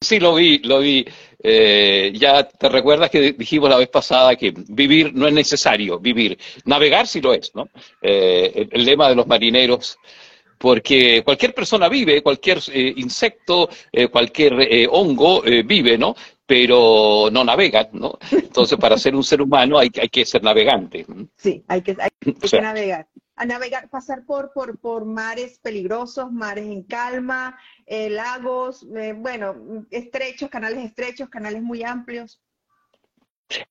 sí, lo vi, lo vi. Eh, ya te recuerdas que dijimos la vez pasada que vivir no es necesario, vivir. Navegar sí lo es, ¿no? Eh, el, lema de los marineros, porque cualquier persona vive, cualquier eh, insecto, cualquier hongo vive, ¿no? Pero no navega, ¿no? Entonces, para ser un ser humano hay, hay que ser navegante. Sí, hay que, hay que navegar a navegar, pasar por, por, por mares peligrosos, mares en calma, eh, lagos, eh, bueno, estrechos, canales estrechos, canales muy amplios.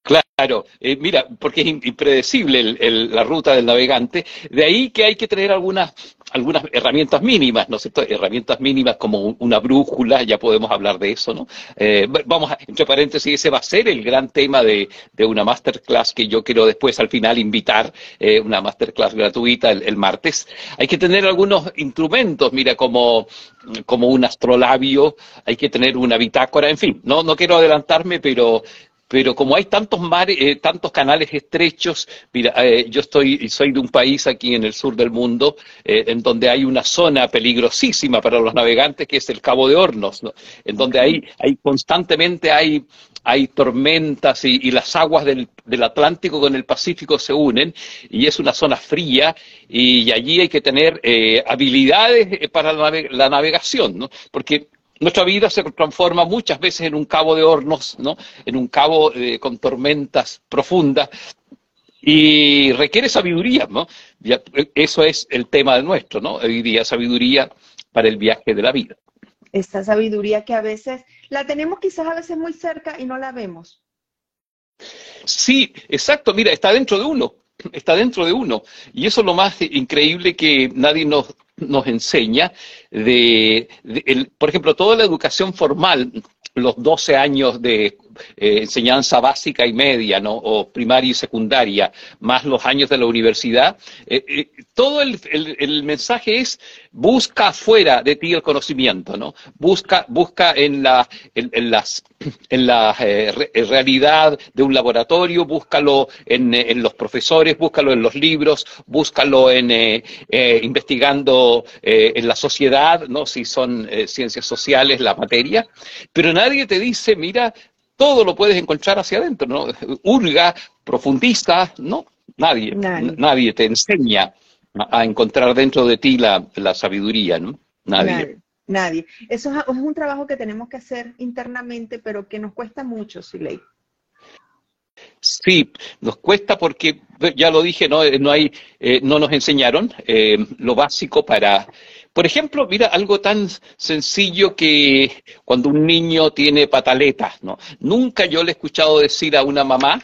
Claro, eh, mira, porque es impredecible la ruta del navegante, de ahí que hay que tener algunas, algunas herramientas mínimas, ¿no es cierto? Herramientas mínimas como una brújula, ya podemos hablar de eso, ¿no? Eh, vamos, a, entre paréntesis, ese va a ser el gran tema de, una masterclass que yo quiero después al final invitar, eh, una masterclass gratuita el, martes. Hay que tener algunos instrumentos, mira, como, como un astrolabio, hay que tener una bitácora, en fin, no, no quiero adelantarme, pero pero como hay tantos mares, eh, tantos canales estrechos, mira, eh, yo estoy, soy de un país aquí en el sur del mundo, eh, en donde hay una zona peligrosísima para los navegantes, que es el Cabo de Hornos, en donde hay, hay constantemente hay, hay tormentas y, las aguas del, del, Atlántico con el Pacífico se unen, y es una zona fría, y, allí hay que tener habilidades para la, la navegación, ¿no? Porque nuestra vida se transforma muchas veces en un cabo de hornos, ¿no? En un cabo eh, con tormentas profundas y requiere sabiduría, ¿no? Eso es el tema de nuestro, ¿no? Hoy día sabiduría para el viaje de la vida. Esta sabiduría que a veces la tenemos quizás a veces muy cerca y no la vemos. Sí, exacto. Mira, está dentro de uno está dentro de uno. Y eso es lo más increíble que nadie nos, nos enseña. De, por ejemplo, toda la educación formal, los 12 años de eh, enseñanza básica y media, ¿no? o primaria y secundaria, más los años de la universidad, eh, eh, todo el, mensaje es busca fuera de ti el conocimiento, ¿no? Busca, busca en la, en, las, en la realidad de un laboratorio, búscalo en, en, los profesores, búscalo en los libros, búscalo en investigando en la sociedad, ¿no? Si son ciencias sociales la materia, pero nadie te dice, mira, todo lo puedes encontrar hacia adentro, ¿no? Hurga, profundiza, ¿no? Nadie, nadie, te enseña a encontrar dentro de ti la, sabiduría, ¿no? Nadie. nadie. Eso es, un trabajo que tenemos que hacer internamente, pero que nos cuesta mucho, Siley. Sí, nos cuesta porque, ya lo dije, no, no, hay, eh, no nos enseñaron eh, lo básico para, por ejemplo, mira, algo tan sencillo que cuando un niño tiene pataletas, ¿no? Nunca yo le he escuchado decir a una mamá,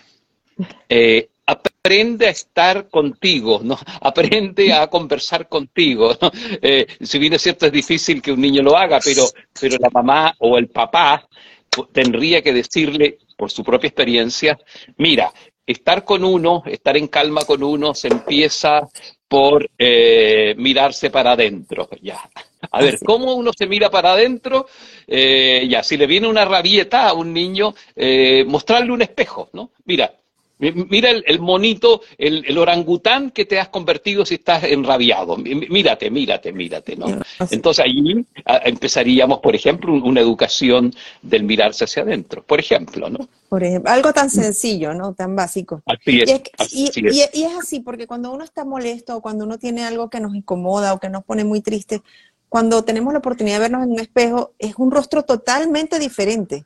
eh, aprende a estar contigo, ¿no? Aprende a conversar contigo, eh, si bien es cierto, es difícil que un niño lo haga, pero, pero la mamá o el papá tendría que decirle, por su propia experiencia, mira, estar con uno, estar en calma con uno, se empieza por eh, mirarse para adentro, ya. A ver, ¿cómo uno se mira para adentro? Eh, ya, si le viene una rabieta a un niño, eh, mostrarle un espejo, ¿no? Mira, Mira el, monito, el, orangután que te has convertido si estás enrabiado. Mírate, mírate, mírate, ¿no? Entonces ahí empezaríamos, por ejemplo, una educación del mirarse hacia adentro, por ejemplo, ¿no? Por ejemplo, algo tan sencillo, ¿no? Tan básico. Así es, y, y es así, porque cuando uno está molesto o cuando uno tiene algo que nos incomoda o que nos pone muy triste, cuando tenemos la oportunidad de vernos en un espejo, es un rostro totalmente diferente.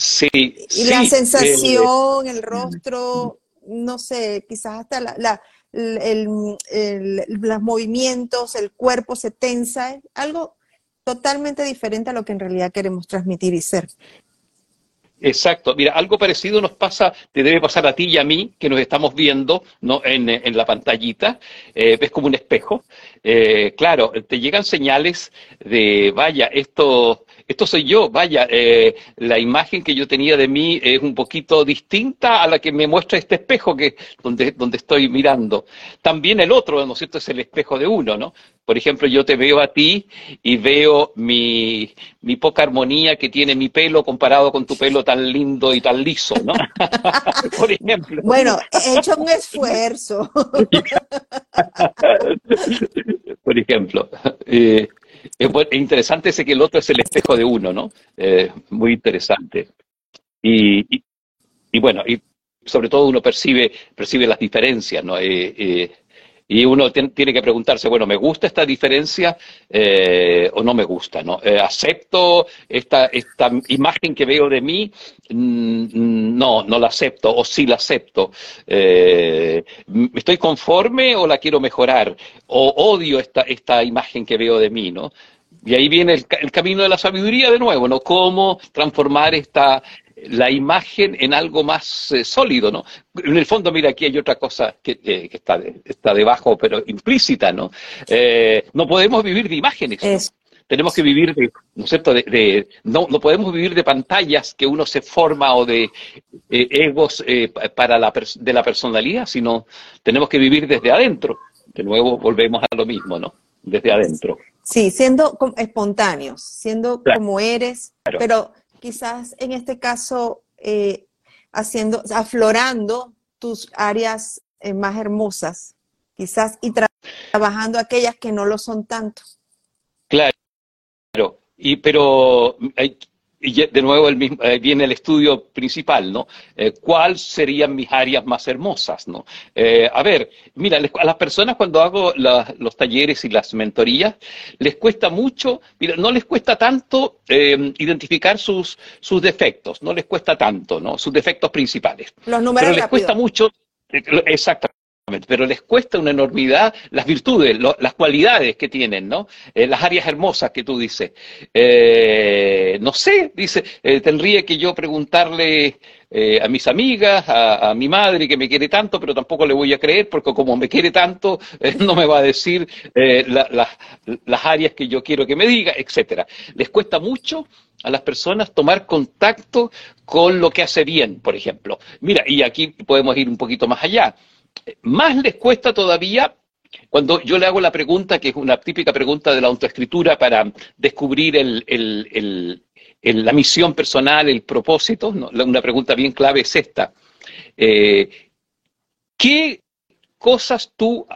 Sí. Y la sensación, el rostro, no sé, quizás hasta la, los movimientos, el cuerpo se tensa, algo totalmente diferente a lo que en realidad queremos transmitir y ser. Exacto. Mira, algo parecido nos pasa, te debe pasar a ti y a mí, que nos estamos viendo ¿no? en, en la pantallita. Eh, ves como un espejo. Eh, claro, te llegan señales de, vaya, esto esto soy yo, vaya, eh, la imagen que yo tenía de mí es un poquito distinta a la que me muestra este espejo que donde, donde estoy mirando. También el otro, ¿no es cierto?, es el espejo de uno, ¿no? Por ejemplo, yo te veo a ti y veo mi, mi poca armonía que tiene mi pelo comparado con tu pelo tan lindo y tan liso, ¿no? Por ejemplo. Bueno, he hecho un esfuerzo. Por ejemplo. Eh, es interesante ese que el otro es el espejo de uno, ¿no? Eh, muy interesante. Y, y, bueno, y sobre todo uno percibe, percibe las diferencias, ¿no? Eh, eh, y uno tiene que preguntarse, bueno, ¿me gusta esta diferencia eh, o no me gusta? ¿no? Eh, ¿Acepto esta, esta imagen que veo de mí? Mm, no, no la acepto, o sí la acepto. Eh, ¿Estoy conforme o la quiero mejorar? ¿O odio esta, esta imagen que veo de mí? ¿no? Y ahí viene el, el, camino de la sabiduría de nuevo, ¿no? Cómo transformar esta, la imagen en algo más eh, sólido, ¿no? En el fondo, mira, aquí hay otra cosa que, que está, está, debajo, pero implícita, ¿no? Eh, no podemos vivir de imágenes. Tenemos que vivir de, ¿no es cierto? De, no, no podemos vivir de pantallas que uno se forma o de eh, egos para la, de la personalidad, sino tenemos que vivir desde adentro. De nuevo volvemos a lo mismo, ¿no? Desde adentro. Sí, siendo espontáneos, siendo como eres, pero quizás en este caso eh, haciendo, aflorando tus áreas eh, más hermosas, quizás y trabajando aquellas que no lo son tanto. Claro, y pero y de nuevo el mismo, eh, viene el estudio principal, ¿no? Eh, ¿Cuáles serían mis áreas más hermosas, ¿no? Eh, a ver, mira, a las personas cuando hago los talleres y las mentorías, les cuesta mucho, mira, no les cuesta tanto identificar sus, sus defectos, no les cuesta tanto, ¿no? Sus defectos principales. Los números Pero les cuesta mucho, exactamente pero les cuesta una enormidad las virtudes, las cualidades que tienen, ¿no? Eh, las áreas hermosas que tú dices. Eh, no sé, dice, eh, tendría que yo preguntarle a mis amigas, a, mi madre que me quiere tanto, pero tampoco le voy a creer porque como me quiere tanto, no me va a decir las áreas que yo quiero que me diga, etcétera. Les cuesta mucho a las personas tomar contacto con lo que hace bien, por ejemplo. Mira, y aquí podemos ir un poquito más allá. Más les cuesta todavía cuando yo le hago la pregunta, que es una típica pregunta de la autoescritura para descubrir la misión personal, el propósito, una pregunta bien clave es esta. Eh, ¿Qué cosas tú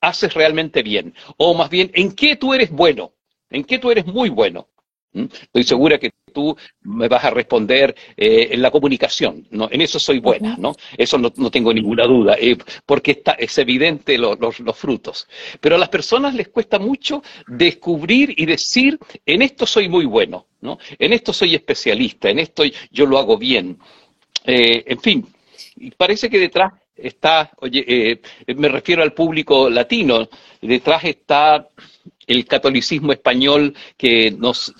haces realmente bien? O más bien, ¿en qué tú eres bueno? ¿En qué tú eres muy bueno? ¿Mm? Estoy segura que tú me vas a responder eh, en la comunicación, ¿no? En eso soy buena, ¿no? Eso no, tengo ninguna duda, eh, porque está, es evidente los frutos. Pero a las personas les cuesta mucho descubrir y decir, en esto soy muy bueno, ¿no? En esto soy especialista, en esto yo lo hago bien. Eh, en fin, parece que detrás está, oye, me refiero al público latino, detrás está el catolicismo español que nos,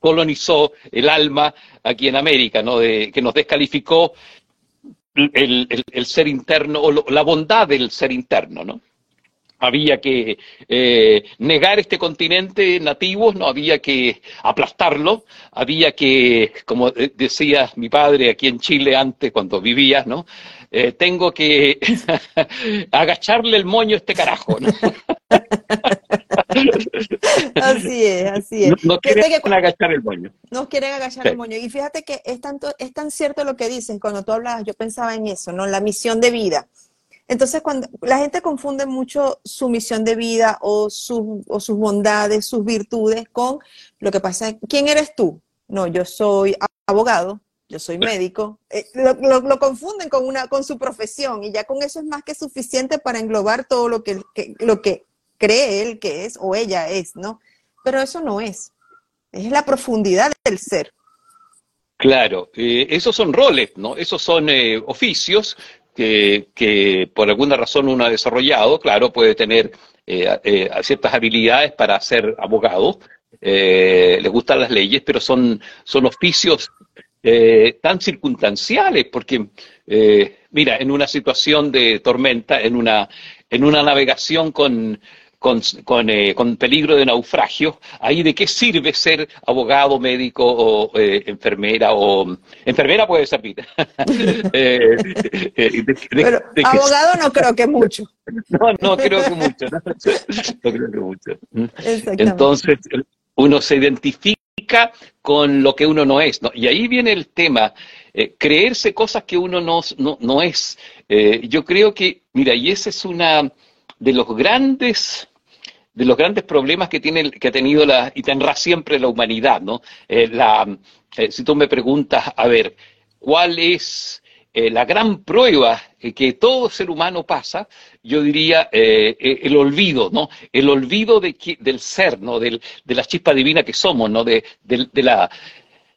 colonizó el alma aquí en América, ¿no? que nos descalificó el, ser interno o la bondad del ser interno, ¿no? Había que eh, negar este continente nativo, no había que aplastarlo, había que, como decía mi padre aquí en Chile antes cuando vivía, ¿no? Eh, tengo que agacharle el moño a este carajo, ¿no? así es, así es. No, quieren agachar el moño. No quieren agachar el moño. Y fíjate que es, tanto, es tan cierto lo que dicen. Cuando tú hablabas, yo pensaba en eso, ¿no? La misión de vida. Entonces, cuando la gente confunde mucho su misión de vida o, o sus bondades, sus virtudes con lo que pasa. ¿Quién eres tú? No, yo soy abogado, yo soy médico, eh, lo, confunden con, una, con su profesión y ya con eso es más que suficiente para englobar todo lo que, lo que cree él que es o ella es, ¿no? Pero eso no es, es la profundidad del ser. Claro, eh, esos son roles, ¿no? Esos son eh, oficios que, que, por alguna razón uno ha desarrollado, claro, puede tener ciertas habilidades para ser abogado, le gustan las leyes, pero son, son oficios eh, tan circunstanciales, porque, eh, mira, en una situación de tormenta, en una, en una navegación con, con, con, peligro de naufragio, ahí de qué sirve ser abogado, médico o enfermera o enfermera puede servir. abogado no creo que mucho. No, no creo que mucho. No, creo que mucho. Entonces, uno se identifica con lo que uno no es. ¿no? Y ahí viene el tema, eh, creerse cosas que uno no, no, es. Eh, yo creo que, mira, y ese es una de los grandes de los grandes problemas que tiene que ha tenido la y tendrá siempre la humanidad, ¿no? Eh, la, si tú me preguntas, a ver, ¿cuál es eh, la gran prueba que todo ser humano pasa, yo diría eh, eh, el olvido, ¿no? El olvido de, del ser, ¿no? de la chispa divina que somos, ¿no? De, la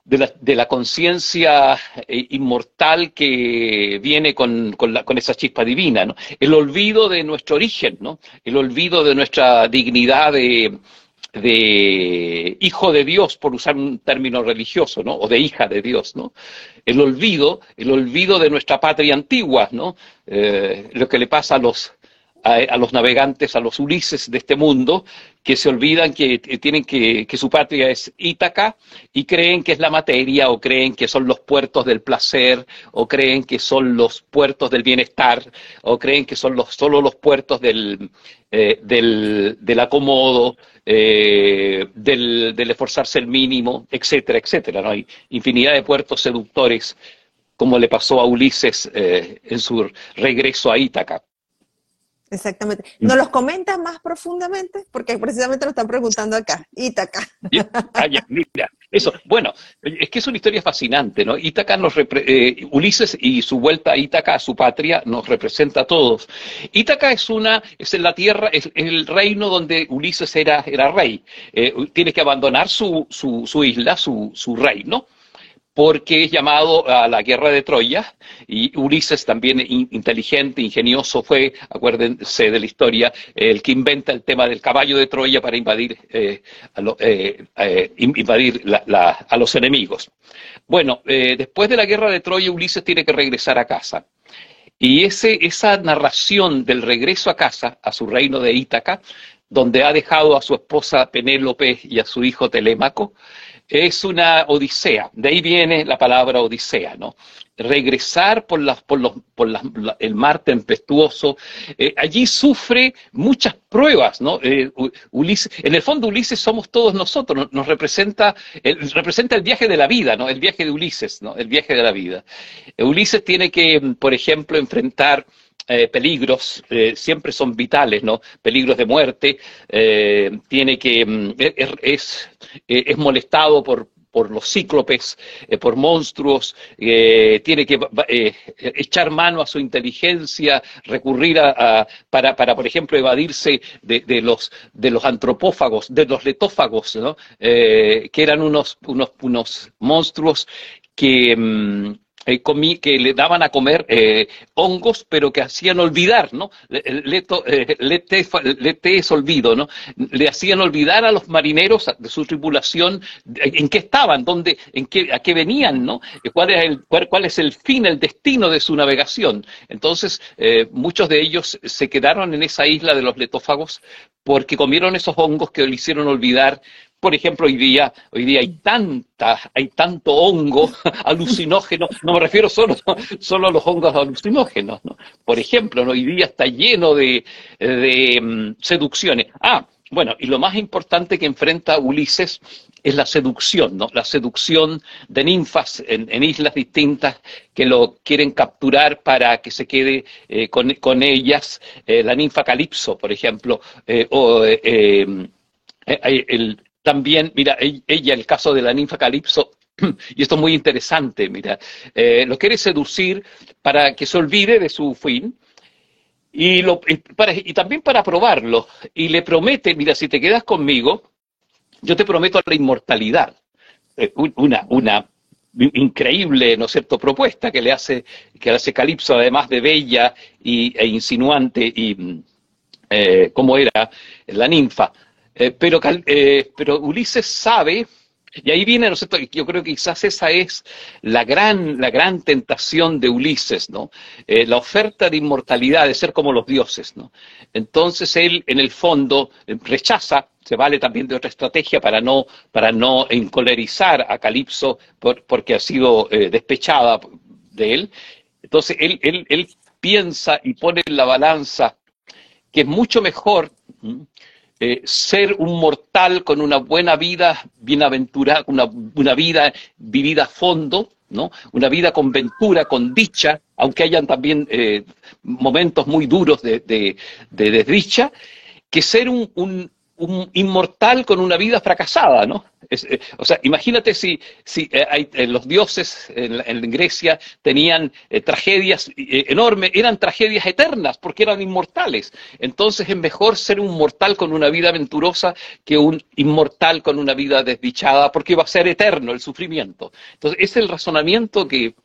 de la, conciencia inmortal que viene con, con, esa chispa divina, ¿no? El olvido de nuestro origen. El olvido de nuestra dignidad de, de hijo de Dios, por usar un término religioso. O de hija de Dios, ¿no? El olvido, el olvido de nuestra patria antigua, ¿no? Eh, lo que le pasa a los, a, los navegantes, a los Ulises de este mundo, que se olvidan que tienen que, que su patria es Ítaca y creen que es la materia, o creen que son los puertos del placer, o creen que son los puertos del bienestar, o creen que son los, solo los puertos del, eh, del, del acomodo, eh, del, esforzarse el mínimo, etcétera, etcétera. ¿no? Hay infinidad de puertos seductores, como le pasó a Ulises eh, en su regreso a Ítaca. Exactamente. Mm. ¿Nos los comentas más profundamente? Porque precisamente lo están preguntando acá, Ítaca. Ah, mira, eso. Bueno, es que es una historia fascinante, ¿no? Ítaca nos eh, Ulises y su vuelta a Ítaca, a su patria, nos representa a todos. Ítaca es una, es en la tierra, es el reino donde Ulises era, era rey. Eh, tiene que abandonar su, su, su isla, su, su reino porque es llamado a la guerra de Troya, y Ulises también inteligente, ingenioso, fue, acuérdense de la historia, el que inventa el tema del caballo de Troya para invadir, eh, a, eh, eh, invadir a los enemigos. Bueno, después de la guerra de Troya, Ulises tiene que regresar a casa. Y ese, esa narración del regreso a casa, a su reino de Ítaca, donde ha dejado a su esposa Penélope y a su hijo Telémaco, es una odisea, de ahí viene la palabra odisea, ¿no? Regresar por, por, los, por el mar tempestuoso, eh, allí sufre muchas pruebas, ¿no? Eh, Ulises, en el fondo Ulises somos todos nosotros, nos, representa, el, representa el viaje de la vida, ¿no? El viaje de Ulises, ¿no? El viaje de la vida. Ulises tiene que, por ejemplo, enfrentar eh, peligros eh, siempre son vitales, ¿no? Peligros de muerte, eh, tiene que mm, es, es, molestado por, por los cíclopes, por monstruos, tiene que echar mano a su inteligencia, recurrir a, para, para, por ejemplo, evadirse de, de, los, de los antropófagos, de los letófagos, ¿no? que eran unos, unos, unos monstruos que, eh, que le daban a comer eh, hongos, pero que hacían olvidar, ¿no? Leto, eh, lete, es olvido, ¿no? Le hacían olvidar a los marineros de su tripulación en qué estaban, dónde, en qué, a qué venían, ¿no? Cuál es el, cuál, es el fin, el destino de su navegación. Entonces, muchos de ellos se quedaron en esa isla de los letófagos porque comieron esos hongos que le hicieron olvidar por ejemplo, hoy día, hoy día hay tanta, hay tanto hongo alucinógeno, no me refiero solo, solo a los hongos alucinógenos, ¿no? Por ejemplo, hoy día está lleno de, mm, seducciones. Ah, bueno, y lo más importante que enfrenta Ulises es la seducción, ¿no? La seducción de ninfas en, islas distintas que lo quieren capturar para que se quede eh, con, ellas. Eh, la ninfa Calipso, por ejemplo, eh, o el, también, mira, e-, ella, el caso de la ninfa Calipso, y esto es muy interesante, mira, eh, lo quiere seducir para que se olvide de su fin, y, lo, y, también para probarlo, y le promete, mira, si te quedas conmigo, yo te prometo la inmortalidad. Eh, una, increíble, ¿no es cierto?, propuesta que le hace, que hace Calipso, además de bella y, e insinuante, y eh, como era la ninfa. Eh, pero, eh, pero Ulises sabe Y ahí viene, ¿no Yo creo que quizás esa es la gran, la gran tentación de Ulises, ¿no? Eh, la oferta de inmortalidad, de ser como los dioses, ¿no? Entonces él, en el fondo, eh, rechaza, se vale también de otra estrategia para no, para no encolerizar a Calipso porque ha sido eh, despechada de él. Entonces él, él, él piensa y pone en la balanza que es mucho mejor eh, ser un mortal con una buena vida, bienaventurada, una, una vida vivida a fondo, ¿no? Una vida con ventura, con dicha, aunque hayan también eh, momentos muy duros de, de, de, desdicha, que ser un, un, un inmortal con una vida fracasada, ¿no? Eh, o sea, imagínate si, si eh, eh, los dioses en, Grecia tenían tragedias enormes, eran tragedias eternas porque eran inmortales. Entonces es mejor ser un mortal con una vida aventurosa que un inmortal con una vida desdichada porque va a ser eterno el sufrimiento. Entonces es el razonamiento que,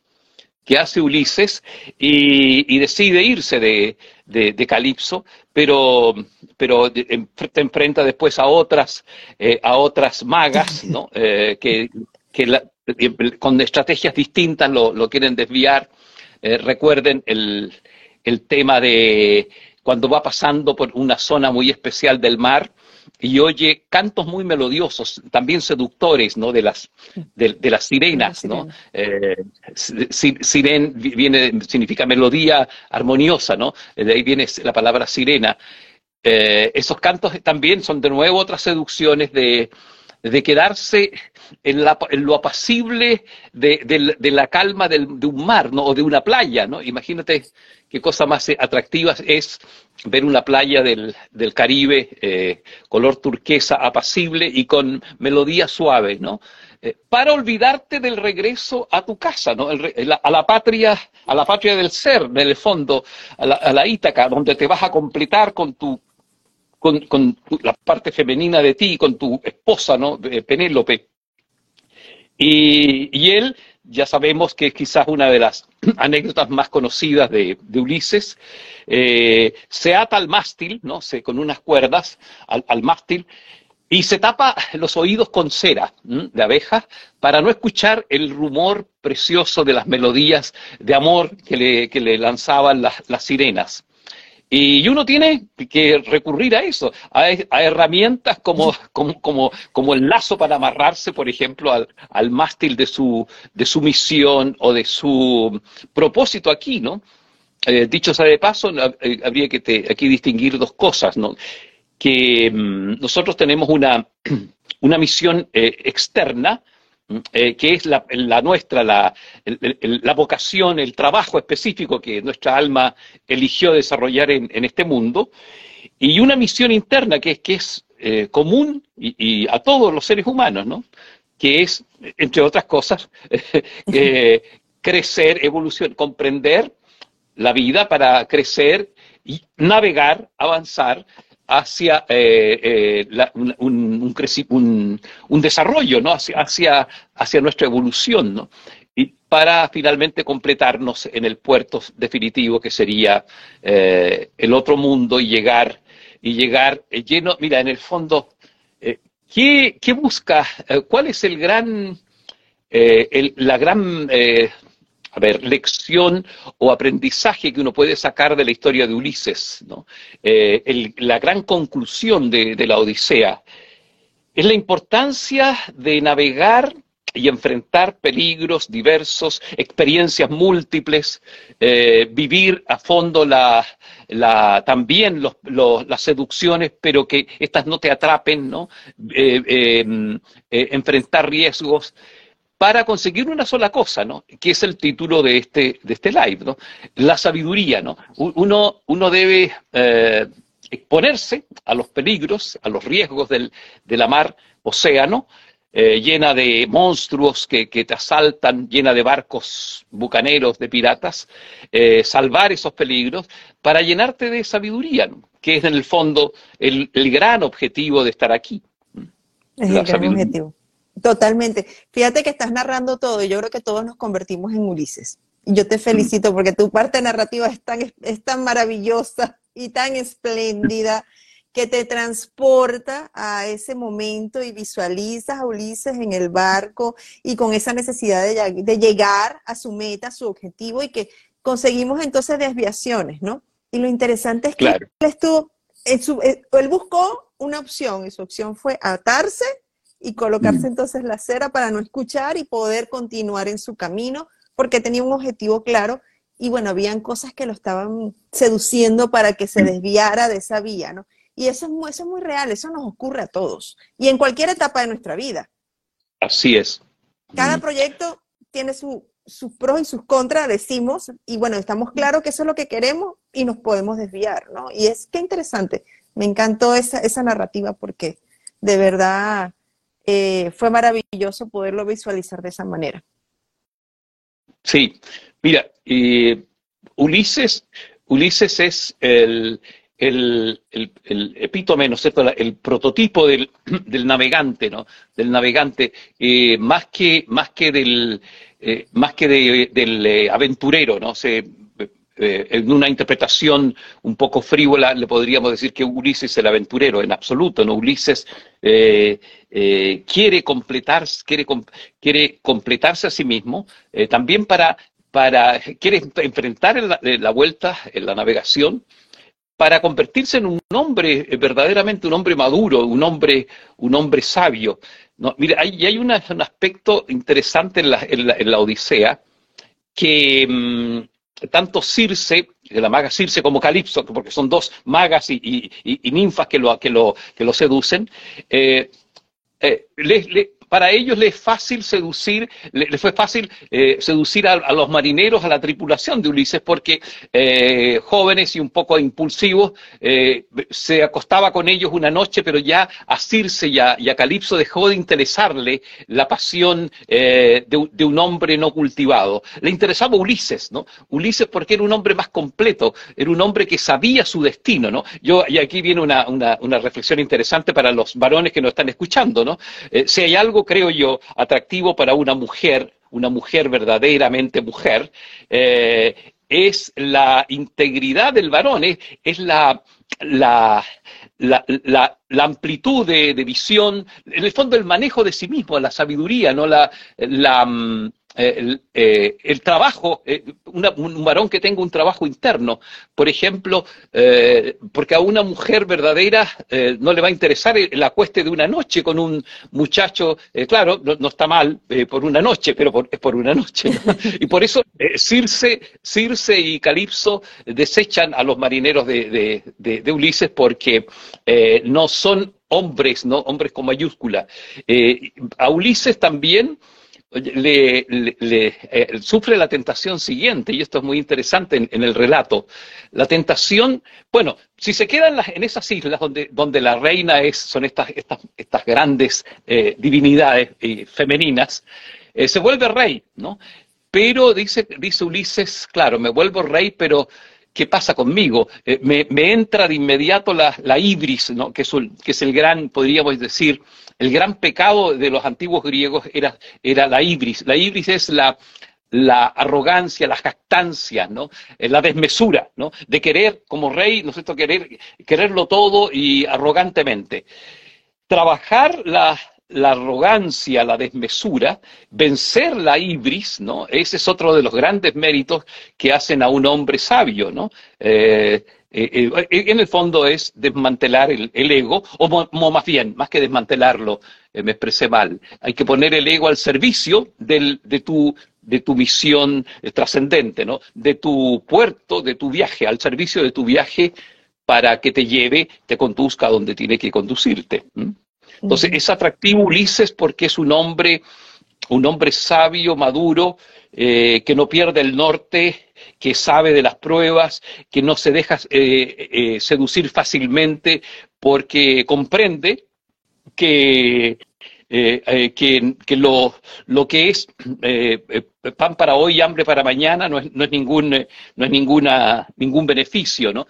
que hace Ulises y, decide irse de, de, Calipso, pero, pero te enfrenta después a otras, eh, a otras magas, ¿no? Eh, que, que con estrategias distintas lo, lo quieren desviar. Eh, recuerden el, el tema de cuando va pasando por una zona muy especial del mar y oye cantos muy melodiosos, también seductores, ¿no? De las, de, las sirenas, ¿no? Eh, siren viene, significa melodía armoniosa, ¿no? De ahí viene la palabra sirena. Eh, esos cantos también son de nuevo otras seducciones de, de quedarse en, lo apacible de, la calma de un mar, ¿no? O de una playa, ¿no? Imagínate qué cosa más atractiva es ver una playa del, Caribe, eh, color turquesa, apacible y con melodía suave, ¿no? Eh, para olvidarte del regreso a tu casa, ¿no? a la patria, a la patria del ser, en el fondo, a la, a la Ítaca, donde te vas a completar con tu con, la parte femenina de ti, con tu esposa, ¿no? Penélope. Y, él, ya sabemos que es quizás una de las anécdotas más conocidas de, Ulises, eh, se ata al mástil, ¿no? Se, con unas cuerdas al, mástil, y se tapa los oídos con cera de abeja para no escuchar el rumor precioso de las melodías de amor que le, que le lanzaban las sirenas. Y uno tiene que recurrir a eso, a, herramientas como, como, como, el lazo para amarrarse, por ejemplo, al, al mástil de su, de su misión o de su propósito aquí, ¿no? Eh, dicho sea de paso, eh, habría que aquí distinguir dos cosas, ¿no? Que mm, nosotros tenemos una, una misión eh, externa, eh, que es la, nuestra, la, vocación, el trabajo específico que nuestra alma eligió desarrollar en, este mundo, y una misión interna que es, que es eh, común y, a todos los seres humanos, ¿no? que es, entre otras cosas, crecer, evolucionar, comprender la vida para crecer y navegar, avanzar hacia eh, eh, un, un, desarrollo, ¿no? Hacia, hacia, nuestra evolución, ¿no? Y para finalmente completarnos en el puerto definitivo que sería eh, el otro mundo y llegar, y llegar lleno, mira, en el fondo, ¿qué, ¿qué, busca? ¿Cuál es el gran, la gran a ver, lección o aprendizaje que uno puede sacar de la historia de Ulises, ¿no? Eh, la gran conclusión de, la Odisea es la importancia de navegar y enfrentar peligros diversos, experiencias múltiples, eh, vivir a fondo la, también las seducciones, pero que estas no te atrapen, ¿no? Eh, enfrentar riesgos para conseguir una sola cosa, ¿no? Que es el título de este, de este live, ¿no? La sabiduría, ¿no? Uno, uno debe eh, exponerse a los peligros, a los riesgos del, de la mar océano, eh, llena de monstruos que, te asaltan, llena de barcos bucaneros, de piratas, eh, salvar esos peligros para llenarte de sabiduría, ¿no? que es en el fondo el, gran objetivo de estar aquí. Es el gran objetivo. Totalmente. Fíjate que estás narrando todo y yo creo que todos nos convertimos en Ulises. Y yo te felicito porque tu parte narrativa es tan, es tan maravillosa y tan espléndida que te transporta a ese momento y visualizas a Ulises en el barco y con esa necesidad de, llegar a su meta, a su objetivo y que conseguimos entonces desviaciones, ¿no? Y lo interesante es que él estuvo, eh, él buscó una opción y su opción fue atarse y colocarse mm. entonces la cera para no escuchar y poder continuar en su camino porque tenía un objetivo claro y bueno, habían cosas que lo estaban seduciendo para que se mm. desviara de esa vía, ¿no? Y eso es, muy, eso es muy real, eso nos ocurre a todos y en cualquier etapa de nuestra vida. Así es. Cada mm. proyecto tiene sus pros y sus contras, decimos, y bueno, estamos claros que eso es lo que queremos y nos podemos desviar, ¿no? Y es que interesante, me encantó esa, esa narrativa porque de verdad eh, fue maravilloso poderlo visualizar de esa manera. Sí, mira, Ulises, Ulises es el, el, epítome, ¿no es cierto?, el prototipo del, navegante, ¿no? Del navegante, eh, más que, más que del, eh, más que del eh, aventurero, ¿no? Se, en una interpretación un poco frívola le podríamos decir que Ulises es el aventurero, en absoluto, ¿no? Ulises quiere, completar, quiere, quiere completarse a sí mismo, también para, para, quiere enfrentar la, vuelta en la navegación, para convertirse en un hombre, eh, verdaderamente un hombre maduro, un hombre, un hombre sabio. No, mira, hay, hay un aspecto interesante en la, en la, Odisea, que mm, tanto Circe, la maga Circe como Calipso, porque son dos magas y, ninfas que lo, que lo, que lo seducen, eh, eh, para ellos les es fácil seducir, les fue fácil eh, seducir a, los marineros, a la tripulación de Ulises, porque eh, jóvenes y un poco impulsivos, eh, se acostaba con ellos una noche, pero ya a Circe y a, Calipso dejó de interesarle la pasión de, un hombre no cultivado. Le interesaba Ulises, ¿no? Ulises porque era un hombre más completo, era un hombre que sabía su destino, ¿no? Yo, y aquí viene una, una reflexión interesante para los varones que nos están escuchando, ¿no? si hay algo creo yo, atractivo para una mujer, una mujer verdaderamente mujer, eh, es la integridad del varón, es, la, la, amplitud de, visión, en el fondo el manejo de sí mismo, la sabiduría, ¿no? la, la, mm, el, eh, el, trabajo, eh, un varón que tenga un trabajo interno, por ejemplo, eh, porque a una mujer verdadera no le va a interesar el acueste de una noche con un muchacho, claro, no, está mal por una noche, pero es por una noche. Y por eso Circe, Circe y Calipso desechan a los marineros de, de Ulises porque no son hombres, ¿no? Hombres con mayúscula. a Ulises también le, eh, sufre la tentación siguiente, y esto es muy interesante en, el relato. La tentación, bueno, si se queda en, esas islas donde, donde, la reina es, son estas, estas, estas grandes eh, divinidades eh, femeninas, se vuelve rey, ¿no? Pero dice, dice Ulises, claro, me vuelvo rey, pero ¿qué pasa conmigo? Me, me, entra de inmediato la, ibris, que, es el gran, podríamos decir, el gran pecado de los antiguos griegos era, la ibris. La ibris es la, arrogancia, la jactancia, ¿no? Eh, la desmesura. De querer como rey, ¿no es cierto? Querer, quererlo todo y arrogantemente. Trabajar la, la arrogancia, la desmesura, vencer la ibris, ¿no? Ese es otro de los grandes méritos que hacen a un hombre sabio, ¿no? Eh, eh, eh, en el fondo es desmantelar el, ego, o, más bien, más que desmantelarlo, me expresé mal, hay que poner el ego al servicio del, de, tu, de tu misión trascendente, ¿no? De tu puerto, de tu viaje, al servicio de tu viaje para que te lleve, te conduzca a donde tiene que conducirte. Entonces, es atractivo Ulises porque es un hombre, un hombre sabio, maduro, eh, que no pierde el norte, que sabe de las pruebas, que no se deja eh, eh, seducir fácilmente porque comprende que, que, lo, lo, que es pan para hoy y hambre para mañana no es, no es, ningún, no es ninguna, ningún beneficio, ¿no?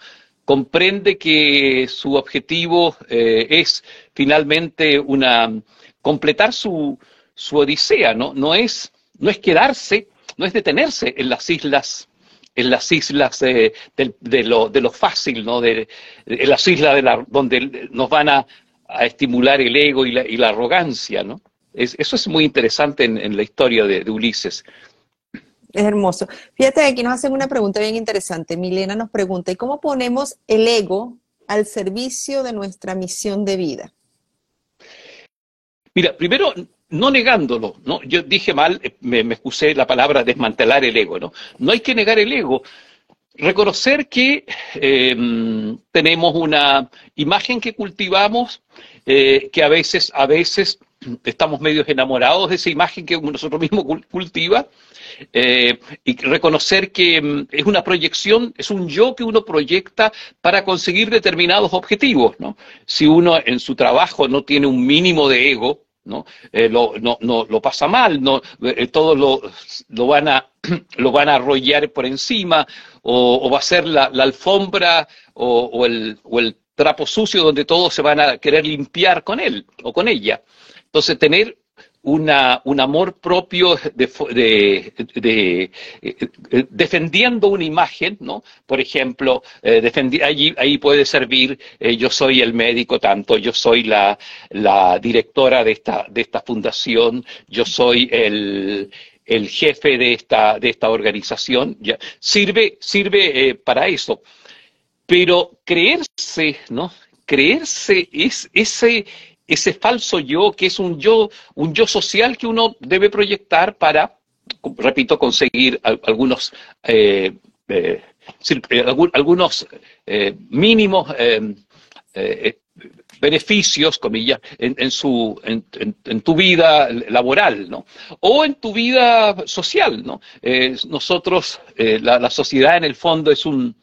comprende que su objetivo eh, es finalmente una completar su, su odisea, ¿no? No es, no es quedarse, no es detenerse en las islas en las islas de, lo, de, lo, fácil, ¿no? De, en las islas de la, donde nos van a, estimular el ego y la, y la arrogancia, ¿no? eso es muy interesante en, la historia de, Ulises. Es hermoso. Fíjate, aquí nos hacen una pregunta bien interesante. Milena nos pregunta, ¿y cómo ponemos el ego al servicio de nuestra misión de vida? Mira, primero, no negándolo, ¿no? Yo dije mal, me, me excusé la palabra desmantelar el ego, ¿no? No hay que negar el ego. Reconocer que em, tenemos una imagen que cultivamos, eh, que a veces, a veces estamos medios enamorados de esa imagen que nosotros mismos cultiva, eh, y reconocer que em, es una proyección, es un yo que uno proyecta para conseguir determinados objetivos, ¿no? Si uno en su trabajo no tiene un mínimo de ego, ¿no? Eh, lo pasa mal, no, eh, todos lo, lo, van a, lo van a arrollar por encima, o, va a ser la, alfombra o, el, o el trapo sucio donde todos se van a querer limpiar con él o con ella. Entonces, tener una, un amor propio de, eh, defendiendo una imagen, ¿no? Por ejemplo, eh, allí, ahí puede servir, eh, yo soy el médico tanto, yo soy la, directora de esta, de esta fundación, yo soy el, jefe de esta, de esta organización, ya, sirve, sirve para eso. Pero creerse, ¿no? Creerse es ese, ese falso yo, que es un yo, un yo social que uno debe proyectar para, repito, conseguir algunos, eh, eh, eh, algunos mínimos beneficios, comillas, en, su, en, tu vida laboral, ¿no? O en tu vida social, ¿no? nosotros, la, la, sociedad en el fondo es un,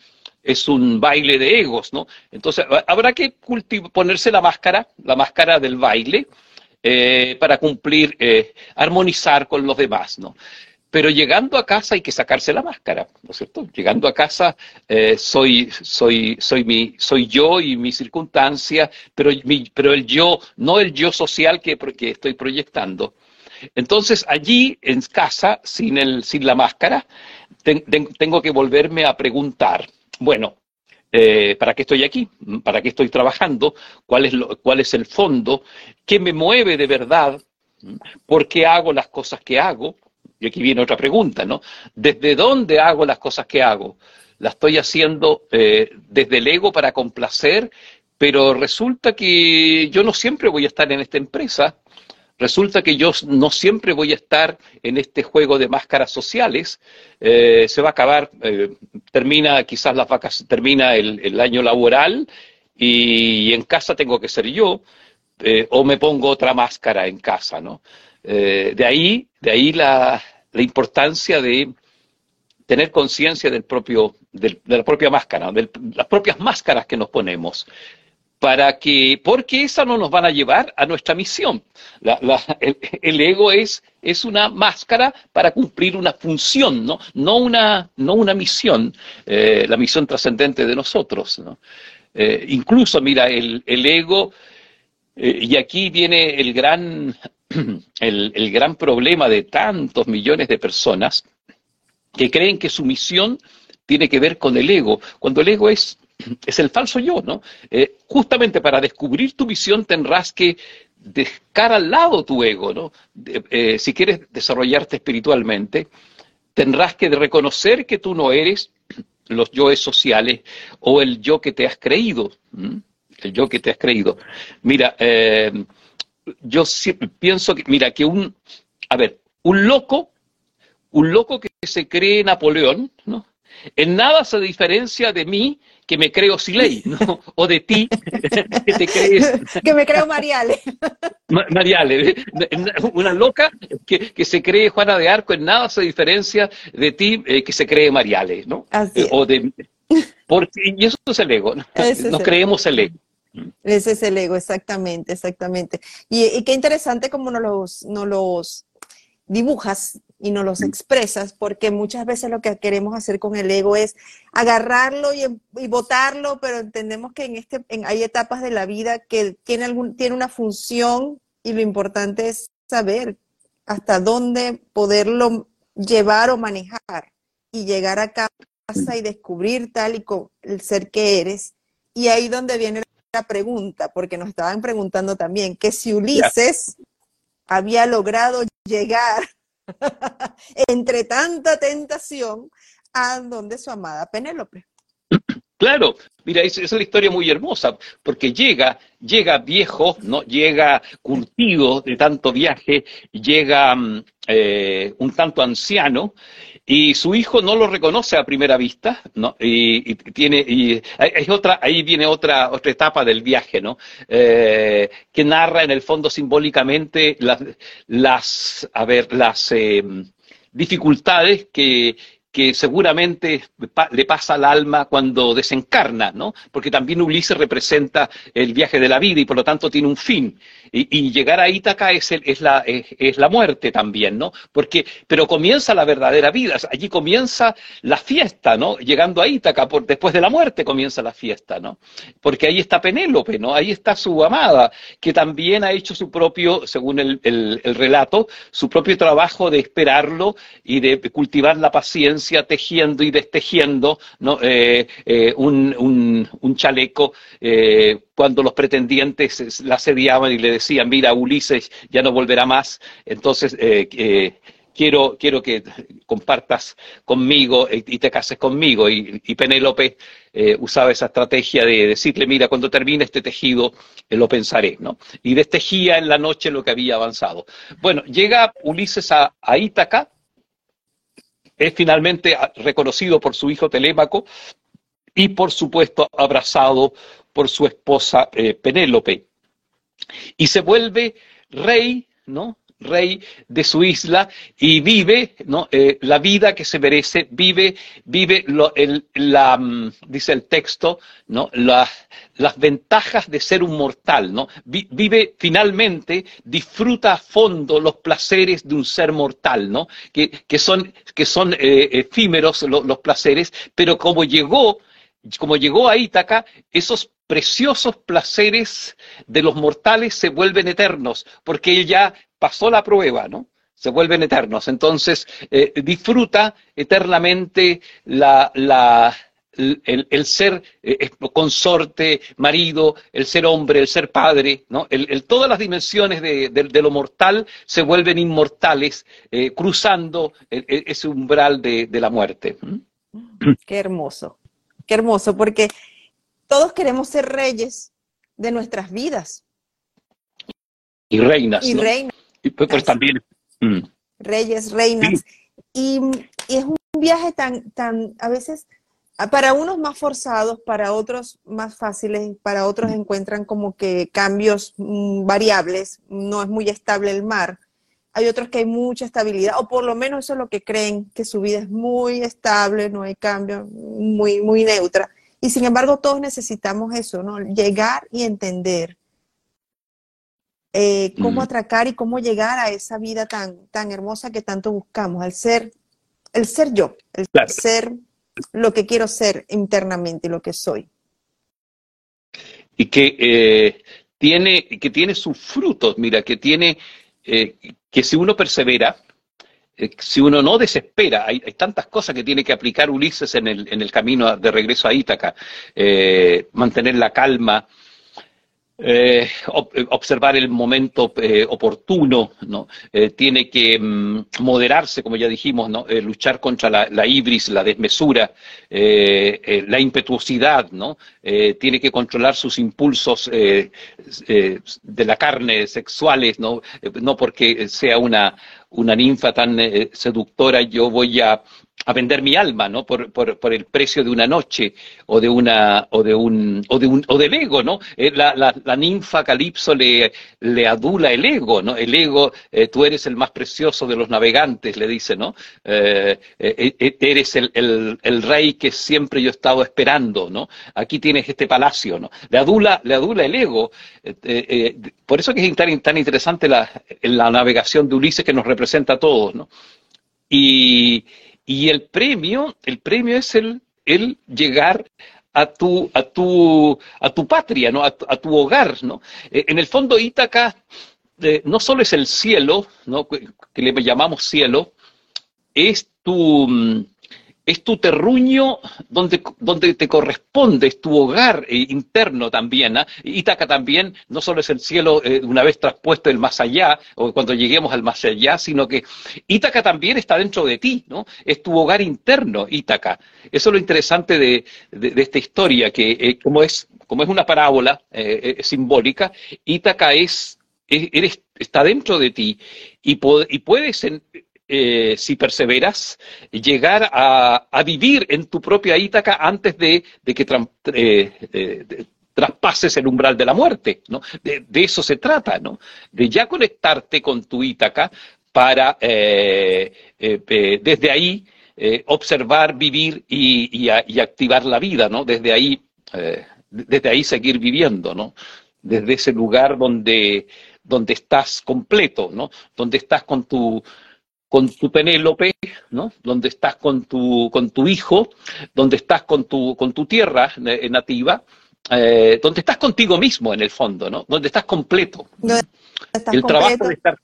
es un baile de egos, ¿no? Entonces, habrá que ponerse la máscara, la máscara del baile, eh, para cumplir, eh, armonizar con los demás, ¿no? Pero llegando a casa hay que sacarse la máscara, ¿no es cierto? Llegando a casa eh, soy, soy, soy, mi, soy yo y mi circunstancia, pero, pero el yo, no el yo social que, que estoy proyectando. Entonces, allí en casa, sin, el, sin la máscara, tengo que volverme a preguntar, bueno, eh, ¿para qué estoy aquí? ¿Para qué estoy trabajando? ¿Cuál es, ¿Cuál es el fondo? ¿Qué me mueve de verdad? ¿Por qué hago las cosas que hago? Y aquí viene otra pregunta, ¿no? ¿Desde dónde hago las cosas que hago? ¿La estoy haciendo eh, desde el ego para complacer? Pero resulta que yo no siempre voy a estar en esta empresa Resulta que yo no siempre voy a estar en este juego de máscaras sociales. Eh, se va a acabar, eh, termina quizás las vacas, termina el, año laboral y, en casa tengo que ser yo, eh, o me pongo otra máscara en casa, ¿no? de ahí, de ahí la, importancia de tener conciencia del propio, de la propia máscara, de las propias máscaras que nos ponemos para que, porque esa no nos van a llevar a nuestra misión. el, ego es, es una máscara para cumplir una función, no, no, una, no una misión, eh, la misión trascendente de nosotros. Eh, incluso, mira, el, el ego, eh, y aquí viene el gran, el, el gran problema de tantos millones de personas que creen que su misión tiene que ver con el ego, cuando el ego es es el falso yo, ¿no? Eh, justamente para descubrir tu visión tendrás que dejar al lado tu ego, ¿no? Eh, si quieres desarrollarte espiritualmente, tendrás que reconocer que tú no eres los yoes sociales o el yo que te has creído, el yo que te has creído. Mira, eh, yo pienso que, mira, que un, a ver, un loco, un loco que se cree Napoleón, ¿no? En nada se diferencia de mí que me creo Siley, ¿no? O de ti, que te crees... que me creo Mariale. Mariale, una loca que, se cree Juana de Arco, en nada se diferencia de ti eh, que se cree Mariale, ¿no? Así eh, O de, porque, y eso es el ego, ¿no? Nos creemos el ego. Ese es el ego, exactamente, exactamente. Y, qué interesante como nos los, nos los dibujas y no los expresas, porque muchas veces lo que queremos hacer con el ego es agarrarlo y, y botarlo, pero entendemos que en este, en, hay etapas de la vida que tiene, algún, tiene una función y lo importante es saber hasta dónde poderlo llevar o manejar y llegar acá y descubrir tal y como el ser que eres. Y ahí donde viene la pregunta, porque nos estaban preguntando también que si Ulises había logrado llegar entre tanta tentación a donde su amada Penélope. Claro, mira, es, una historia muy hermosa, porque llega, llega viejo, ¿no? Llega curtido de tanto viaje, llega mm, eh, un tanto anciano, y su hijo no lo reconoce a primera vista, ¿no? Y, tiene, y hay otra, ahí viene otra, otra etapa del viaje, ¿no? Eh, que narra en el fondo simbólicamente las, las a ver, las eh, dificultades que, que seguramente le pasa al alma cuando desencarna, ¿no? Porque también Ulises representa el viaje de la vida y por lo tanto tiene un fin. Y, llegar a Ítaca es, es, la, es, la muerte también, ¿no? Porque, pero comienza la verdadera vida, allí comienza la fiesta, ¿no? Llegando a Ítaca, por, después de la muerte comienza la fiesta, ¿no? Porque ahí está Penélope, ¿no? Ahí está su amada, que también ha hecho su propio, según el, el, el relato, su propio trabajo de esperarlo y de cultivar la paciencia tejiendo y destejiendo. Eh, eh, un, un, chaleco eh, cuando los pretendientes la asediaban y le decían, mira, Ulises ya no volverá más, entonces quiero, quiero que compartas conmigo y te cases conmigo. Y, Penélope usaba esa estrategia de decirle, mira, cuando termine este tejido, lo pensaré, ¿no? Y destejía en la noche lo que había avanzado. Bueno, llega Ulises a, a Ítaca, es finalmente reconocido por su hijo Telémaco y por supuesto abrazado por su esposa eh, Penélope. Y se vuelve rey, ¿no? Rey de su isla y vive ¿no? Eh, la vida que se merece, vive, vive lo, el, la, mm, dice el texto, ¿no? las ventajas de ser un mortal, ¿no? vive finalmente, disfruta a fondo los placeres de un ser mortal, ¿no? que, que son, que son eh, efímeros los placeres, pero como llegó como llegó a Ítaca, esos preciosos placeres de los mortales se vuelven eternos, porque él ya pasó la prueba, ¿no? Se vuelven eternos. Entonces, eh, disfruta eternamente el, ser eh, consorte, marido, el ser hombre, el ser padre, ¿no? Todas las dimensiones de, lo mortal se vuelven inmortales, eh, cruzando ese umbral de, de la muerte. Qué hermoso, qué hermoso, porque todos queremos ser reyes de nuestras vidas. Y reinas. Y reinas. Y pues, pues también. Mm. Reyes, reinas. Y, es un viaje tan, tan, a veces, para unos más forzados, para otros más fáciles, para otros encuentran como que cambios mm, variables, no es muy estable el mar. Hay otros que hay mucha estabilidad, o por lo menos eso es lo que creen, que su vida es muy estable, no hay cambio, muy, muy neutra. Y sin embargo, todos necesitamos eso, ¿no? Llegar y entender eh, cómo atracar y cómo llegar a esa vida tan, tan hermosa que tanto buscamos, el ser, el ser yo, el ser lo que quiero ser internamente, lo que soy. Y que eh, tiene, que tiene sus frutos, mira, que tiene, eh, que si uno persevera, si uno no desespera, hay, tantas cosas que tiene que aplicar Ulises en el, en el camino de regreso a Ítaca, mantener la calma, eh, eh, observar el momento eh, oportuno, ¿no? tiene que mm, moderarse, como ya dijimos, ¿no? luchar contra la, ibris, la desmesura, la impetuosidad, ¿no? tiene que controlar sus impulsos de la carne, sexuales, ¿no? no porque sea una, una ninfa tan seductora, yo voy a a vender mi alma, ¿no? Por, por, por, el precio de una noche o de una o de un o de un o del ego, ¿no? Eh, la, la, la, ninfa Calipso le, le adula el ego, ¿no? El ego, eh, tú eres el más precioso de los navegantes, le dice, ¿no? Eh, eres el, el, el, rey que siempre yo he estado esperando, ¿no? Aquí tienes este palacio, ¿no? Le adula, le adula el ego. por eso que es tan, tan interesante la, la navegación de Ulises que nos representa a todos, ¿no? Y, y el premio, el premio es el, el llegar a tu, a tu, a tu patria, ¿no? a, tu hogar. ¿no? Eh, en el fondo, Ítaca eh, no solo es el cielo, ¿no? que, le llamamos cielo, es tu, mm, es tu terruño donde, donde te corresponde, es tu hogar eh, interno también. ¿ah? Ítaca también no solo es el cielo eh, una vez traspuesto el más allá, o cuando lleguemos al más allá, sino que Ítaca también está dentro de ti, ¿no? Es tu hogar interno, Ítaca. Eso es lo interesante de, esta historia, que eh, como, es, como es una parábola simbólica, Ítaca es, eres, está dentro de ti y, y puedes... eh, si perseveras, llegar a, vivir en tu propia Ítaca antes de, que eh, traspases el umbral de la muerte. ¿no? De, eso se trata, ¿no? de ya conectarte con tu Ítaca para eh, desde ahí observar, vivir y, activar la vida, ¿no? desde ahí, desde ahí seguir viviendo, ¿no? desde ese lugar donde, donde estás completo, ¿no? donde estás con tu con tu Penélope, ¿no? Donde estás con tu, con tu hijo, donde estás con tu, con tu tierra eh, nativa, eh, donde estás contigo mismo en el fondo, ¿no? Donde estás completo. el trabajo de estar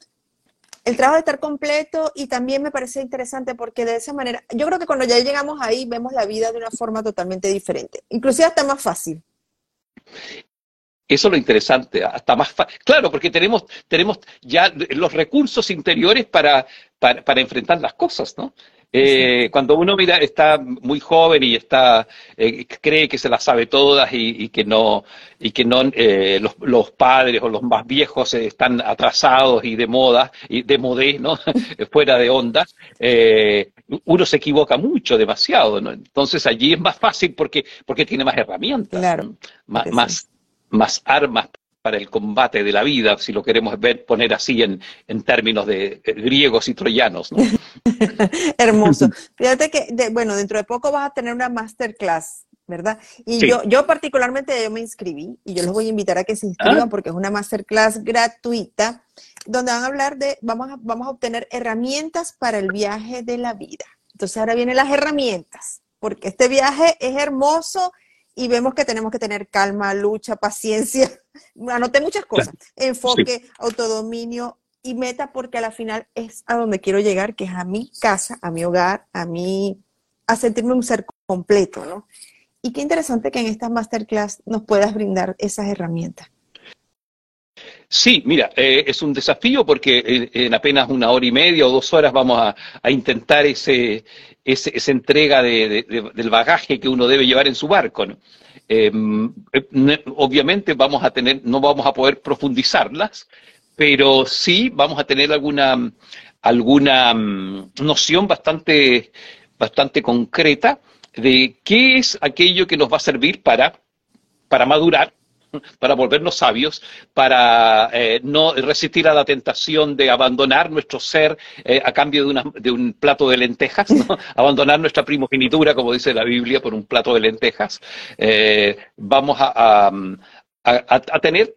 el trabajo de estar completo y también me parece interesante porque de esa manera, yo creo que cuando ya llegamos ahí vemos la vida de una forma totalmente diferente, inclusive hasta más fácil. Eso es lo interesante, hasta más claro, porque tenemos, tenemos ya los recursos interiores para, para, enfrentar las cosas, ¿no? Eh, cuando uno mira, está muy joven y está eh, cree que se las sabe todas y, que no y que no eh, los, padres o los más viejos están atrasados y de moda y de modé, ¿no? fuera de onda, uno se equivoca mucho, demasiado, ¿no? Entonces allí es más fácil porque porque tiene más herramientas, claro, más, más más armas para el combate de la vida, si lo queremos ver, poner así en, en términos de, griegos y troyanos. Hermoso. Fíjate que, bueno, dentro de poco vas a tener una masterclass, ¿verdad? Y yo, yo particularmente yo me inscribí y yo los voy a invitar a que se inscriban ah. porque es una masterclass gratuita donde van a hablar de, vamos a, vamos a obtener herramientas para el viaje de la vida. Entonces ahora vienen las herramientas, porque este viaje es hermoso y vemos que tenemos que tener calma, lucha, paciencia. Anoté muchas cosas. Enfoque, autodominio y meta, porque a la final es a donde quiero llegar, que es a mi casa, a mi hogar, a mí, a sentirme un ser completo, ¿no? Y qué interesante que en esta masterclass nos puedas brindar esas herramientas. Sí, mira, eh, es un desafío porque en, apenas una hora y media o dos horas vamos a, intentar ese, esa entrega del bagaje que uno debe llevar en su barco. Em, eh, obviamente vamos a tener, no vamos a poder profundizarlas, pero sí vamos a tener alguna, alguna mm, noción bastante, bastante concreta de qué es aquello que nos va a servir para, para madurar para volvernos sabios, para eh, no resistir a la tentación de abandonar nuestro ser eh, a cambio de, un plato de lentejas, abandonar nuestra primogenitura, como dice la Biblia, por un plato de lentejas. Eh, vamos a, tener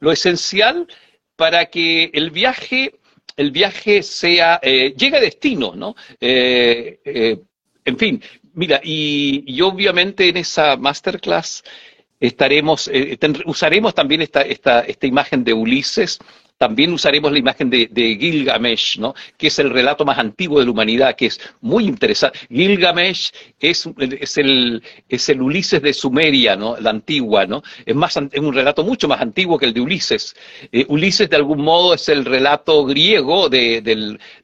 lo esencial para que el viaje, el viaje sea, llegue a destino, ¿no? en fin, mira, y obviamente en esa masterclass estaremos, eh, usaremos también esta, esta, esta imagen de Ulises, también usaremos la imagen de, Gilgamesh, ¿no? que es el relato más antiguo de la humanidad, que es muy interesante. Gilgamesh es, es, el, es el Ulises de Sumeria, ¿no? la antigua, ¿no? es, más, es un relato mucho más antiguo que el de Ulises. Eh, Ulises, de algún modo, es el relato griego de,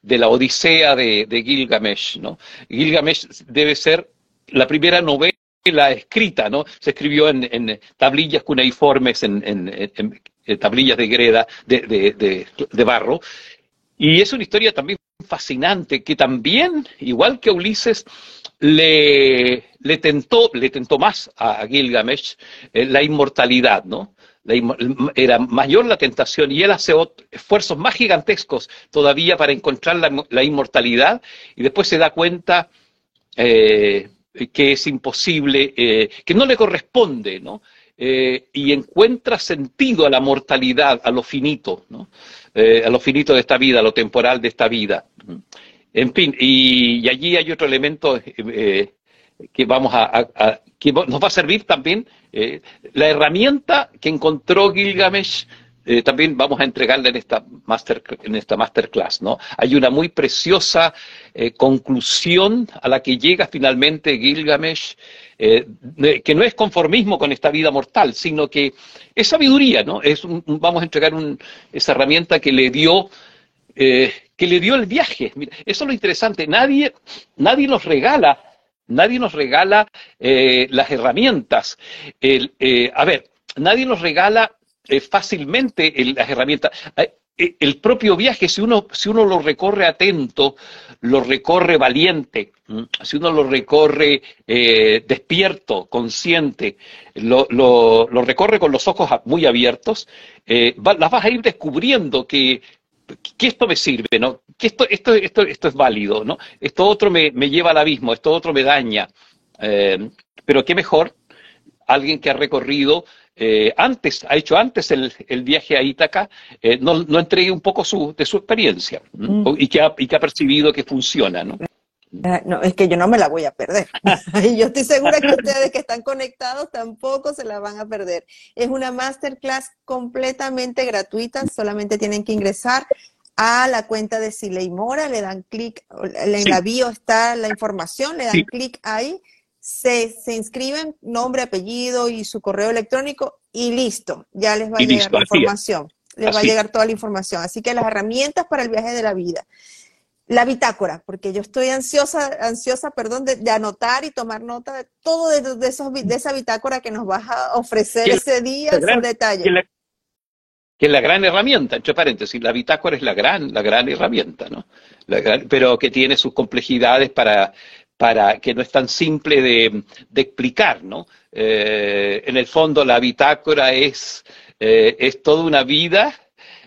la Odisea de, de Gilgamesh. ¿no? Gilgamesh debe ser la primera novela la escrita, ¿no? Se escribió en, tablillas cuneiformes, en, en, tablillas de greda, de, de, barro. Y es una historia también fascinante, que también, igual que Ulises, le, tentó, le tentó más a Gilgamesh eh, la inmortalidad, ¿no? era mayor la tentación y él hace esfuerzos más gigantescos todavía para encontrar la, la inmortalidad y después se da cuenta eh, que es imposible, eh, que no le corresponde, ¿no? Eh, y encuentra sentido a la mortalidad, a lo finito, ¿no? Eh, a lo finito de esta vida, a lo temporal de esta vida. En fin, y, allí hay otro elemento que vamos a, que nos va a servir también, la herramienta que encontró Gilgamesh eh, también vamos a entregarla en esta, master, en esta masterclass, ¿no? Hay una muy preciosa eh, conclusión a la que llega finalmente Gilgamesh, eh, que no es conformismo con esta vida mortal, sino que es sabiduría, ¿no? Es vamos a entregar esa herramienta que le dio que le dio el viaje. eso es lo interesante. Nadie, nadie nos regala Nadie nos regala las herramientas. A ver, nadie nos regala eh, fácilmente las herramientas. El propio viaje, si uno, si uno lo recorre atento, lo recorre valiente, si uno lo recorre despierto, consciente, lo, recorre con los ojos muy abiertos, las vas a ir descubriendo que esto me sirve, ¿no? Que esto, esto, esto, esto es válido, ¿no? Esto otro me, lleva al abismo, esto otro me daña. Eh, pero qué mejor alguien que ha recorrido eh, antes, ha hecho antes el, viaje a Ítaca, eh, no, no, entregue un poco su, de su experiencia mm. y, que ha, y que ha percibido que funciona, ¿no? No, es que yo no me la voy a perder. y yo estoy segura que ustedes que están conectados tampoco se la van a perder. Es una masterclass completamente gratuita, solamente tienen que ingresar a la cuenta de Siley Mora, le dan clic, en la bio está la información, le dan clic ahí, se, se, inscriben, nombre, apellido y su correo electrónico y listo, ya les va a llegar la información, les va a llegar toda la información. Así que las herramientas para el viaje de la vida la bitácora, porque yo estoy ansiosa, ansiosa, perdón, de, anotar y tomar nota de todo de, esos, de esa bitácora que nos vas a ofrecer ese día en detalle. Que, es la gran herramienta, entre paréntesis, la bitácora es la gran, la gran herramienta, ¿no? pero que tiene sus complejidades para, para que no es tan simple de, explicar, ¿no? Eh, en el fondo la bitácora es, eh, es toda una vida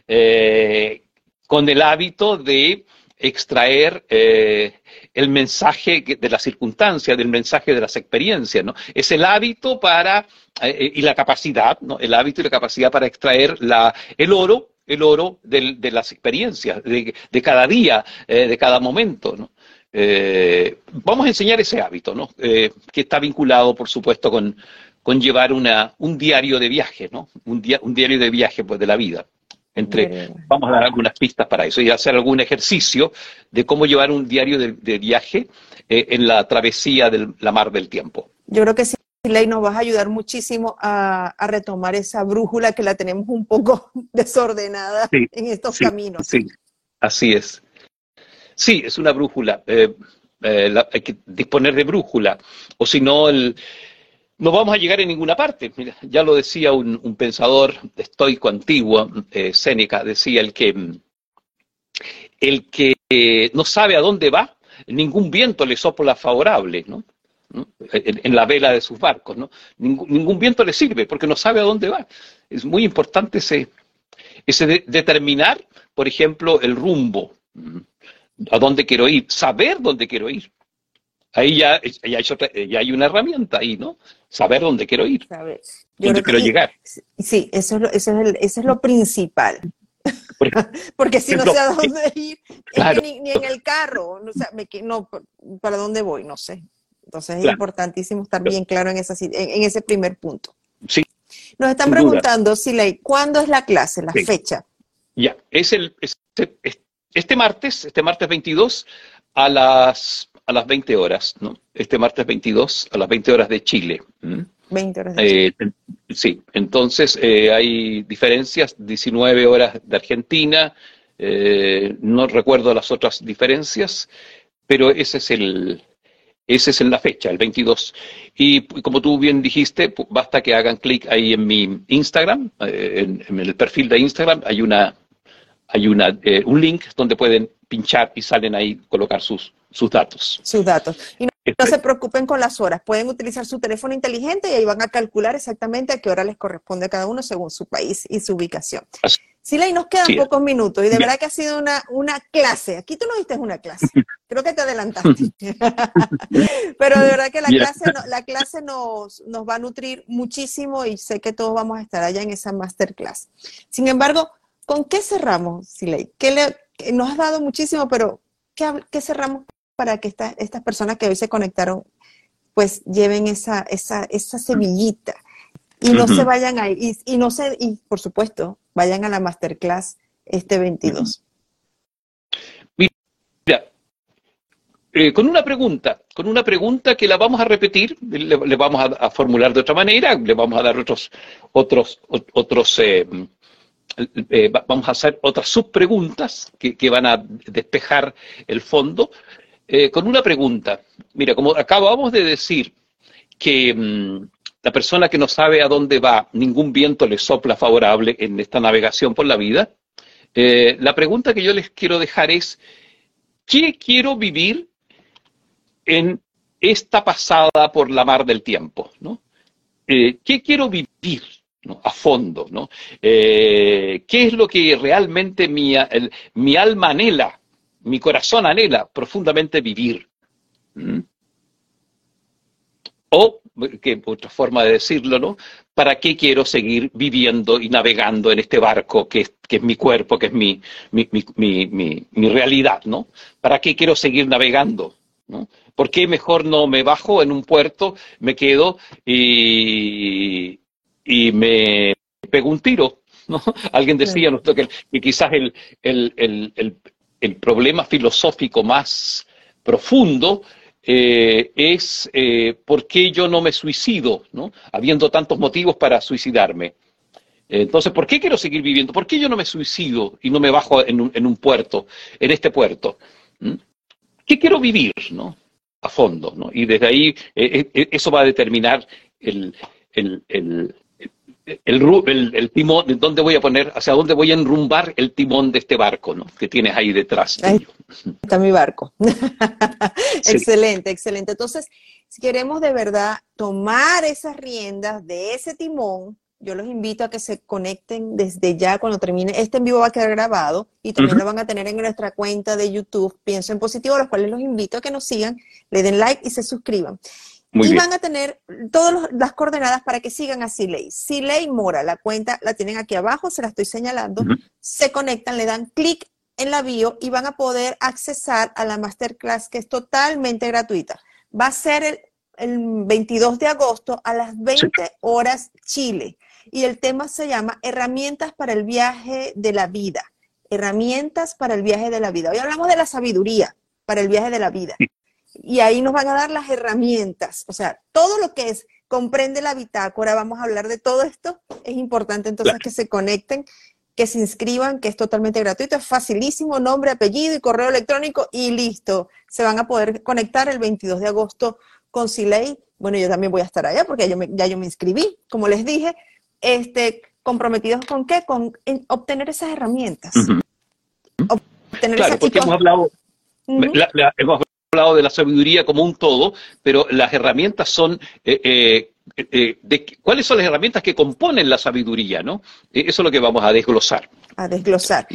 eh, con el hábito de extraer eh, el mensaje de la circunstancia, del mensaje de las experiencias, ¿no? Es el hábito para, y la capacidad, ¿no? El hábito y la capacidad para extraer la, el oro, el oro de las experiencias, de, cada día, de cada momento, ¿no? Vamos a enseñar ese hábito, ¿no? que está vinculado, por supuesto, con, con llevar una, un diario de viaje, ¿no? Un, un diario de viaje pues, de la vida. Entre, vamos a dar algunas pistas para eso y hacer algún ejercicio de cómo llevar un diario de, viaje eh, en la travesía de la mar del tiempo. Yo creo que sí, Ley, nos vas a ayudar muchísimo a, retomar esa brújula que la tenemos un poco desordenada en estos caminos. Sí, así es. Sí, es una brújula. Eh, eh, hay que disponer de brújula. O si no, el, no vamos a llegar a ninguna parte. ya lo decía un, pensador estoico antiguo, eh, Séneca, decía el que, el que no sabe a dónde va, ningún viento le sopla favorable, ¿no? En, la vela de sus barcos, ¿no? Ningún, viento le sirve porque no sabe a dónde va. Es muy importante ese, ese determinar, por ejemplo, el rumbo, a dónde quiero ir, saber dónde quiero ir. Ahí ya, ya, hay, ya hay una herramienta ahí, ¿no? saber dónde quiero ir, dónde quiero llegar. Sí, eso es lo, eso es eso es lo principal. Porque si no sé a dónde ir, ni, en el carro, no, no, para dónde voy, no sé. Entonces es importantísimo estar bien claro en, esa, en, ese primer punto. Sí. Nos están preguntando, Siley, ¿cuándo es la clase, la fecha? Ya, es el, este martes, este martes 22, a las a las 20 horas, ¿no? Este martes 22 a las 20 horas de Chile. 20 horas de Chile. Eh, sí, entonces eh, hay diferencias, 19 horas de Argentina, eh, no recuerdo las otras diferencias, pero ese es el, ese es en la fecha, el 22. Y como tú bien dijiste, basta que hagan clic ahí en mi Instagram, en, en, el perfil de Instagram, hay una hay una, un link donde pueden pinchar y salen ahí colocar sus, sus datos. Sus datos. Y no, se preocupen con las horas, pueden utilizar su teléfono inteligente y ahí van a calcular exactamente a qué hora les corresponde a cada uno según su país y su ubicación. Sí, y nos quedan pocos minutos y de verdad que ha sido una, una clase. Aquí tú no viste una clase, creo que te adelantaste. Pero de verdad que la clase, la clase nos, nos va a nutrir muchísimo y sé que todos vamos a estar allá en esa masterclass. Sin embargo, ¿con qué cerramos, Siley? ¿Qué le, nos has dado muchísimo, pero ¿qué, qué cerramos para que estas personas que hoy se conectaron, pues lleven esa, esa, esa semillita. Y no se vayan ahí, y, y, no se, y por supuesto, vayan a la masterclass este 22. Mira, eh, con una pregunta, con una pregunta que la vamos a repetir, le, vamos a, formular de otra manera, le vamos a dar otros, otros, otros, eh, eh, vamos a hacer otras subpreguntas que, que van a despejar el fondo. con una pregunta, mira, como acabamos de decir que mm, la persona que no sabe a dónde va, ningún viento le sopla favorable en esta navegación por la vida, la pregunta que yo les quiero dejar es, ¿qué quiero vivir en esta pasada por la mar del tiempo, ¿no? Eh, ¿Qué quiero vivir a fondo, ¿no? Eh, ¿Qué es lo que realmente mi, mi, alma anhela, mi corazón anhela profundamente vivir? ¿Mm? O, que otra forma de decirlo, ¿no? ¿Para qué quiero seguir viviendo y navegando en este barco que es, que es mi cuerpo, que es mi, mi, mi, realidad, ¿no? ¿Para qué quiero seguir navegando? ¿no? ¿Por qué mejor no me bajo en un puerto, me quedo y, y me pego un tiro? ¿no? Alguien decía que, que quizás el, el, el, problema filosófico más profundo eh, es eh, por qué yo no me suicido, ¿no? habiendo tantos motivos para suicidarme. Entonces, ¿por qué quiero seguir viviendo? ¿Por qué yo no me suicido y no me bajo en un, en un puerto, en este puerto? ¿Mm? ¿Qué quiero vivir? ¿no? a fondo, ¿no? Y desde ahí eh, eh, eso va a determinar el, el, el, el, timón, dónde voy a poner, hacia dónde voy a enrumbar el timón de este barco, ¿no? Que tienes ahí detrás. está mi barco. excelente, excelente. Entonces, si queremos de verdad tomar esas riendas de ese timón, yo los invito a que se conecten desde ya cuando termine. Este en vivo va a quedar grabado y también lo van a tener en nuestra cuenta de YouTube, Pienso en Positivo, los cuales los invito a que nos sigan, le den like y se suscriban. Y van a tener todas las coordenadas para que sigan a Siley. Siley Mora, la cuenta la tienen aquí abajo, se la estoy señalando. Se conectan, le dan clic en la bio y van a poder accesar a la masterclass que es totalmente gratuita. Va a ser el, 22 de agosto a las 20 horas Chile y el tema se llama Herramientas para el viaje de la vida. Herramientas para el viaje de la vida. Hoy hablamos de la sabiduría para el viaje de la vida. Y ahí nos van a dar las herramientas. O sea, todo lo que es, comprende la bitácora, vamos a hablar de todo esto. Es importante entonces que se conecten, que se inscriban, que es totalmente gratuito, es facilísimo, nombre, apellido y correo electrónico y listo. Se van a poder conectar el 22 de agosto con Siley. Bueno, yo también voy a estar allá porque ya, ya yo me inscribí, como les dije este, comprometidos con qué? Con obtener esas herramientas. claro, porque hemos hablado, hemos hablado de la sabiduría como un todo, pero las herramientas son eh, eh, eh, de, cuáles son las herramientas que componen la sabiduría, ¿no? Eso es lo que vamos a desglosar. A desglosar.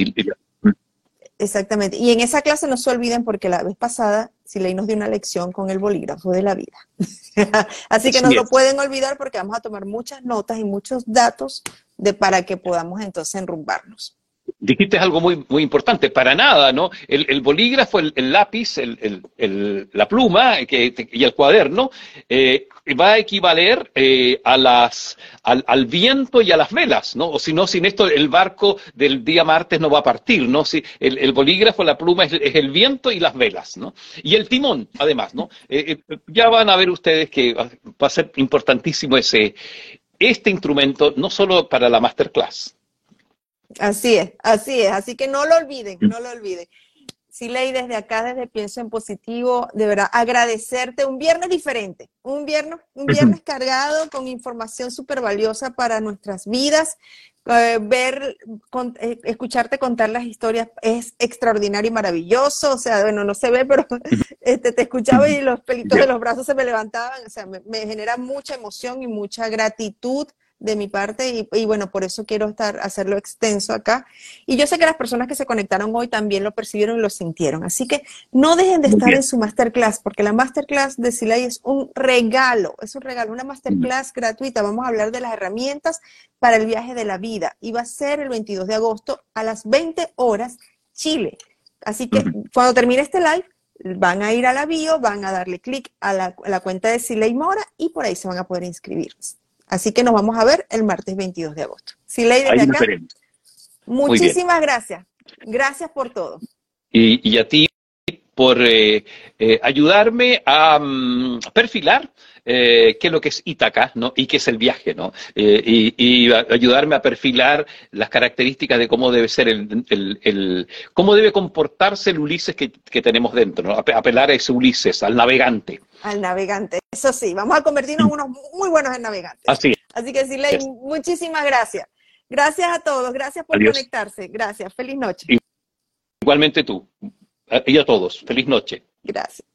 Exactamente. Y en esa clase no se olviden porque la vez pasada Siley nos dio una lección con el bolígrafo de la vida. Así que no lo pueden olvidar porque vamos a tomar muchas notas y muchos datos de, para que podamos entonces enrumbarnos. Dijiste algo muy, muy importante, para nada, ¿no? El, bolígrafo, el, lápiz, la pluma y el cuaderno eh, va a equivaler eh, a las, al, viento y a las velas, ¿no? O si no, sin esto el barco del día martes no va a partir, ¿no? Si el, bolígrafo, la pluma es, el viento y las velas, ¿no? Y el timón, además, ¿no? Eh, ya van a ver ustedes que va a ser importantísimo ese, este instrumento, no solo para la masterclass, Así es, así es. Así que no lo olviden, no lo olviden. Sí, Ley, desde acá, desde Pienso en Positivo, de verdad, agradecerte un viernes diferente, un viernes, un viernes cargado con información súper valiosa para nuestras vidas. Eh, ver, eh, escucharte contar las historias es extraordinario y maravilloso. O sea, bueno, no se ve, pero este, te escuchaba y los pelitos de los brazos se me levantaban. O sea, me genera mucha emoción y mucha gratitud de mi parte y, bueno, por eso quiero estar, hacerlo extenso acá. Y yo sé que las personas que se conectaron hoy también lo percibieron y lo sintieron. Así que no dejen de estar en su masterclass, porque la masterclass de Silay es un regalo, es un regalo, una masterclass gratuita. Vamos a hablar de las herramientas para el viaje de la vida y va a ser el 22 de agosto a las 20 horas Chile. Así que cuando termine este live, van a ir a la bio, van a darle clic a la, cuenta de Siley Mora y por ahí se van a poder inscribir Así que nos vamos a ver el martes 22 de agosto. Si Ley desde acá, muchísimas gracias. Gracias por todo. Y, a ti por eh, eh, ayudarme a mm, perfilar eh, qué es lo que es Ítaca ¿no? y qué es el viaje, ¿no? y, ayudarme a perfilar las características de cómo debe ser el, cómo debe comportarse el Ulises que, tenemos dentro, ¿no? apelar a ese Ulises, al navegante. Al navegante, eso sí, vamos a convertirnos en unos muy buenos en navegantes. Así Así que Siley, muchísimas gracias. Gracias a todos, gracias por conectarse. Gracias, feliz noche. Igualmente tú. Y a todos, feliz noche. Gracias.